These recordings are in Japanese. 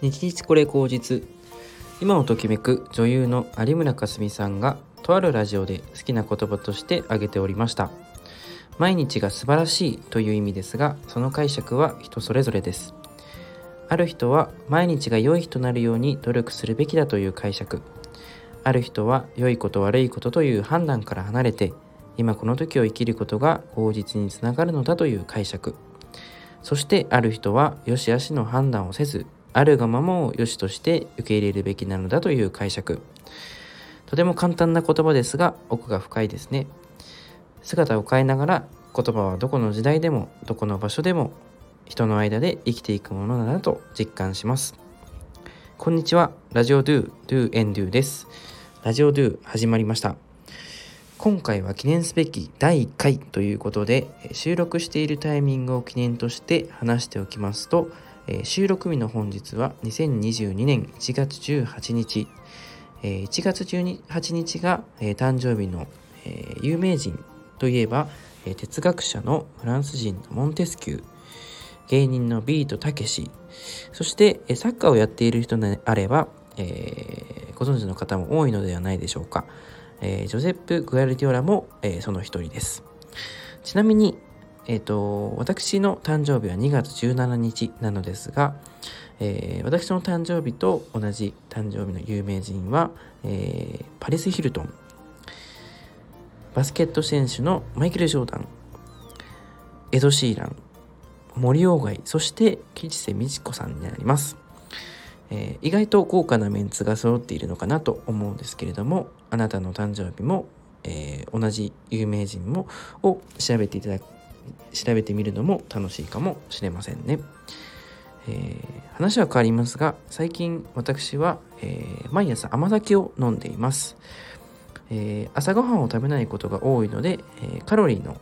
日日これ口実。今をときめく女優の有村架純さんがとあるラジオで好きな言葉として挙げておりました。毎日が素晴らしいという意味ですがその解釈は人それぞれです。ある人は毎日が良い日となるように努力するべきだという解釈。ある人は良いこと悪いことという判断から離れて今この時を生きることが口実につながるのだという解釈。そしてある人は良し悪しの判断をせずあるがままを良しとして受け入れるべきなのだという解釈。とても簡単な言葉ですが奥が深いですね。姿を変えながら言葉はどこの時代でもどこの場所でも人の間で生きていくものだなと実感します。こんにちは。ラジオドゥドゥエンドゥです。ラジオドゥ始まりました。今回は記念すべき第1回ということで収録しているタイミングを記念として話しておきますと収録日の本日は2022年1月18日。1月18日が誕生日のえ有名人といえばえ哲学者のフランス人のモンテスキュー。芸人のビートたけし。そしてえサッカーをやっている人であれば、えー、ご存知の方も多いのではないでしょうか。えー、ジョゼップ・グアルディオラも、えー、その一人です。ちなみに、えーと、私の誕生日は2月17日なのですが、えー、私の誕生日と同じ誕生日の有名人は、えー、パリス・ヒルトン。バスケット選手のマイケル・ジョーダン。エド・シーラン。森鴎外。そして吉瀬美智子さんになります。えー、意外と豪華なメンツが揃っているのかなと思うんですけれどもあなたの誕生日も、えー、同じ有名人もを調べていただ調べてみるのも楽しいかもしれませんね。えー、話は変わりますが最近私は、えー、毎朝甘酒を飲んでいます、えー、朝ごはんを食べないことが多いので、えカロリーの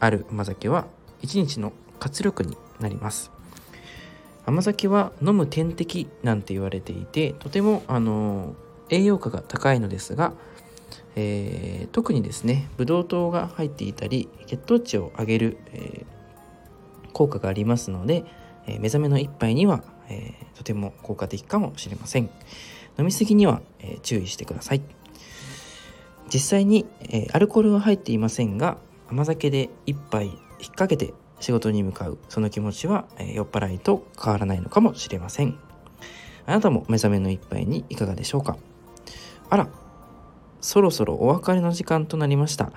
ある甘酒は1日の活力になります甘酒は飲む点滴なんて言われていてとてもあの栄養価が高いのですが、えー、特にですねブドウ糖が入っていたり血糖値を上げる、えー、効果がありますので、えー、目覚めの一杯には、えとても効果的かもしれません。飲みすぎには、え注意してください。実際に、えアルコールは入っていませんが甘酒で一杯引っ掛けて仕事に向かうその気持ちは、え酔っ払いと変わらないのかもしれません。あなたも目覚めの一杯にいかがでしょうか？あらそろそろお別れの時間となりました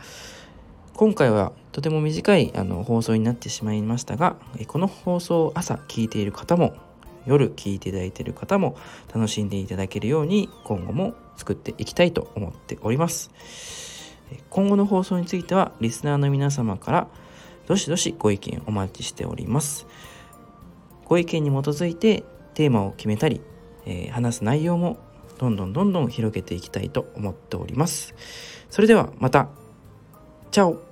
今回はとても短いあの放送になってしまいましたがこの放送を朝聞いている方も夜聞いていただいている方も楽しんでいただけるように今後も作っていきたいと思っております今後の放送についてはリスナーの皆様からどしどしご意見お待ちしております。ご意見に基づいてテーマを決めたり、えー、話す内容もどんどんどんどん広げていきたいと思っております。それではまた。チャオ